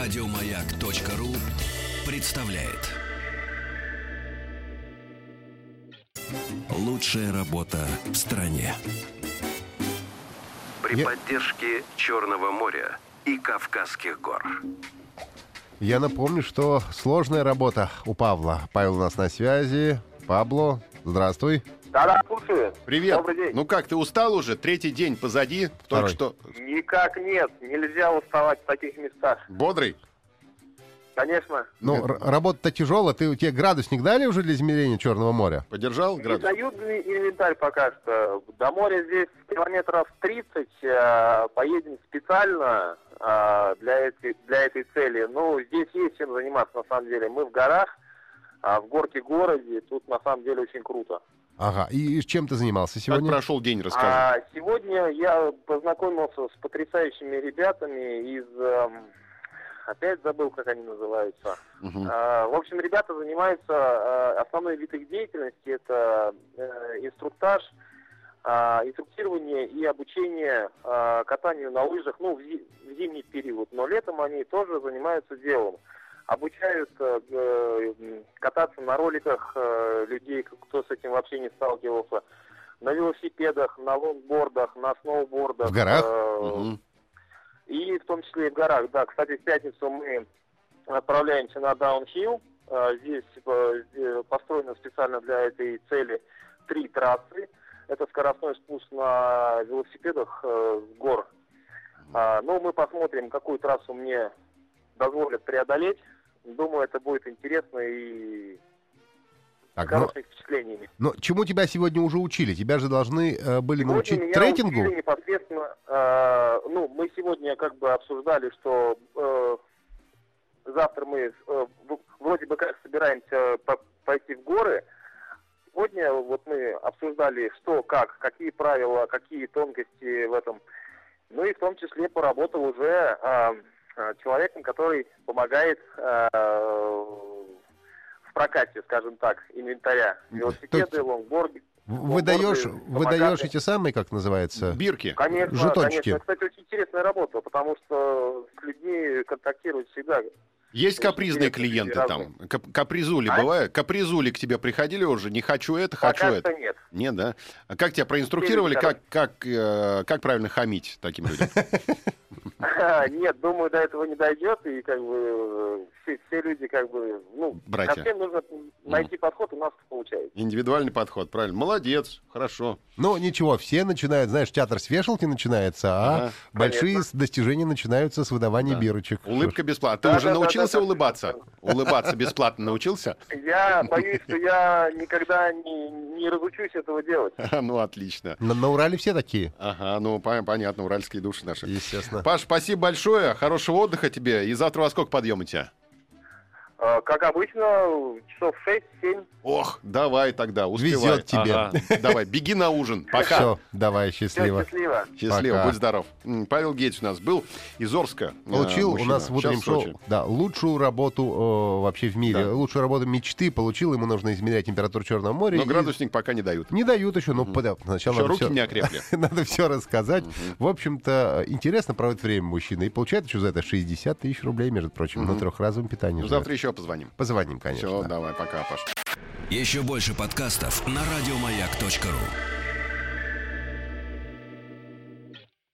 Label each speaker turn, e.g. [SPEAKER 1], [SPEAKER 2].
[SPEAKER 1] Радиомаяк.ру представляет. Лучшая работа в стране. При
[SPEAKER 2] Я-
[SPEAKER 1] поддержке Черного моря и Кавказских гор.
[SPEAKER 2] Я напомню, что сложная работа у Павла. Павел у нас на связи. Пабло, здравствуй.
[SPEAKER 3] Да-да, слушаю.
[SPEAKER 4] Привет.
[SPEAKER 3] Добрый день.
[SPEAKER 4] Ну как, ты устал уже? Третий день позади. Только
[SPEAKER 2] Второй.
[SPEAKER 4] что
[SPEAKER 3] Никак нет, нельзя уставать в таких местах.
[SPEAKER 4] бодрый.
[SPEAKER 3] Конечно.
[SPEAKER 2] Ну, р- работа-то тяжелая. Ты, тебе градусник дали уже для измерения Черного моря?
[SPEAKER 4] Подержал
[SPEAKER 3] Не
[SPEAKER 4] градус?
[SPEAKER 3] дают мне инвентарь пока что. До моря здесь километров 30. э, Поедем специально э, для этой, для этой цели. Ну, здесь есть чем заниматься на самом деле. Мы в горах, а в горке городе. Тут на самом деле очень круто.
[SPEAKER 2] Ага. И, чем ты занимался
[SPEAKER 4] Как
[SPEAKER 2] сегодня?
[SPEAKER 4] прошел день, расскажи.
[SPEAKER 3] А сегодня я познакомился с потрясающими ребятами из... эм, опять забыл, как они называются.
[SPEAKER 4] Мгм.
[SPEAKER 3] А, В общем, ребята занимаются, э, основной вид их деятельности это э, инструктаж, а, инструктирование и обучение а, катанию на лыжах, ну, в зи- в зимний период, но летом они тоже занимаются делом. Обучают э, э, кататься на роликах э, людей, кто с этим вообще не сталкивался, на велосипедах, на лонгбордах, на сноубордах.
[SPEAKER 2] В горах?
[SPEAKER 3] э, и в том числе и в горах, да. Кстати, в пятницу мы отправляемся на Даунхилл. Здесь построено специально для этой цели три трассы. Это скоростной спуск на велосипедах с гор. А, Ну, мы посмотрим, какую трассу мне дозволят преодолеть. Думаю, это будет интересно и
[SPEAKER 2] Так, ну,
[SPEAKER 3] хорошими впечатлениями.
[SPEAKER 2] но чему тебя сегодня уже учили? Тебя же должны э, были
[SPEAKER 3] Сегодня
[SPEAKER 2] научить
[SPEAKER 3] меня
[SPEAKER 2] трекингу?
[SPEAKER 3] учили непосредственно, э, ну, мы сегодня как бы обсуждали, что э, завтра мы э, вроде бы как собираемся по- пойти в горы. Сегодня вот мы обсуждали, что, как, какие правила, какие тонкости в этом. Ну и в том числе поработал уже э, человеком, который помогает э, в прокате, скажем так, инвентаря. Велосипеды, лонгборды.
[SPEAKER 2] Выдаешь,
[SPEAKER 3] лонгборды,
[SPEAKER 2] выдаешь
[SPEAKER 3] самокаты.
[SPEAKER 2] эти самые, как называется?
[SPEAKER 4] Бирки.
[SPEAKER 3] Конечно,
[SPEAKER 2] Жетончики.
[SPEAKER 3] конечно. Кстати, очень интересная работа, потому что с людьми контактировать всегда.
[SPEAKER 4] Есть капризные клиенты там? Кап- Капризули
[SPEAKER 3] А?
[SPEAKER 4] бывает? Капризули к тебе приходили уже? Не хочу это, хочу
[SPEAKER 3] Пока
[SPEAKER 4] это.
[SPEAKER 3] нет.
[SPEAKER 4] Нет, да? А как тебя проинструктировали, как, как, э, как правильно хамить таким людям?
[SPEAKER 3] Нет, думаю, до этого не дойдет, и как бы все, все люди как бы, ну,
[SPEAKER 4] Братья.
[SPEAKER 3] ко всем нужно найти подход, у нас это получается.
[SPEAKER 4] Индивидуальный подход, правильно. Молодец, хорошо.
[SPEAKER 2] Ну, ничего, все начинают, знаешь, театр с вешалки начинается, а
[SPEAKER 4] Ага.
[SPEAKER 2] большие
[SPEAKER 3] Конечно.
[SPEAKER 2] достижения начинаются с выдавания
[SPEAKER 4] Да.
[SPEAKER 2] бирочек.
[SPEAKER 4] Улыбка бесплатна. Ты
[SPEAKER 3] Да,
[SPEAKER 4] уже
[SPEAKER 3] да, да,
[SPEAKER 4] научился
[SPEAKER 3] да, да.
[SPEAKER 4] улыбаться? Улыбаться бесплатно научился?
[SPEAKER 3] Я боюсь, что я никогда не, не разучусь этого делать.
[SPEAKER 4] Ну, отлично.
[SPEAKER 2] На, на Урале все такие,
[SPEAKER 4] Ага, ну, пон- понятно, уральские души наши.
[SPEAKER 2] естественно.
[SPEAKER 4] Паш, спасибо большое, хорошего отдыха тебе. И завтра во сколько подъем у тебя?
[SPEAKER 3] Э, Как обычно, часов 6-7.
[SPEAKER 4] Ох, давай тогда, успевай.
[SPEAKER 2] Везет тебе.
[SPEAKER 4] Ага, Давай, беги на ужин. Пока.
[SPEAKER 2] Все, давай,
[SPEAKER 3] Все,
[SPEAKER 2] счастливо.
[SPEAKER 3] счастливо.
[SPEAKER 4] Счастливо,
[SPEAKER 2] Пока.
[SPEAKER 4] будь здоров. Павел Гейтс у нас был из Орска. э,
[SPEAKER 2] Получил у
[SPEAKER 4] мужчина.
[SPEAKER 2] нас в утреннем шоу да, лучшую работу э, вообще в мире.
[SPEAKER 4] Да.
[SPEAKER 2] Лучшую работу мечты получил. Ему нужно измерять температуру Черного моря.
[SPEAKER 4] Но
[SPEAKER 2] и
[SPEAKER 4] градусник пока не дают.
[SPEAKER 2] Не дают еще, ну, пода- сначала
[SPEAKER 4] Еще
[SPEAKER 2] надо
[SPEAKER 4] руки
[SPEAKER 2] всё-
[SPEAKER 4] не окрепли.
[SPEAKER 2] Надо все рассказать. В общем-то, интересно проводит время мужчина. И получает еще за это 60 тысяч рублей, между прочим, на трехразовом питании.
[SPEAKER 4] Ну, завтра еще позвоним.
[SPEAKER 2] Позвоним, конечно.
[SPEAKER 4] Все,
[SPEAKER 2] да.
[SPEAKER 4] давай, пока, Паш.
[SPEAKER 1] Еще больше подкастов на радиомаяк.ру.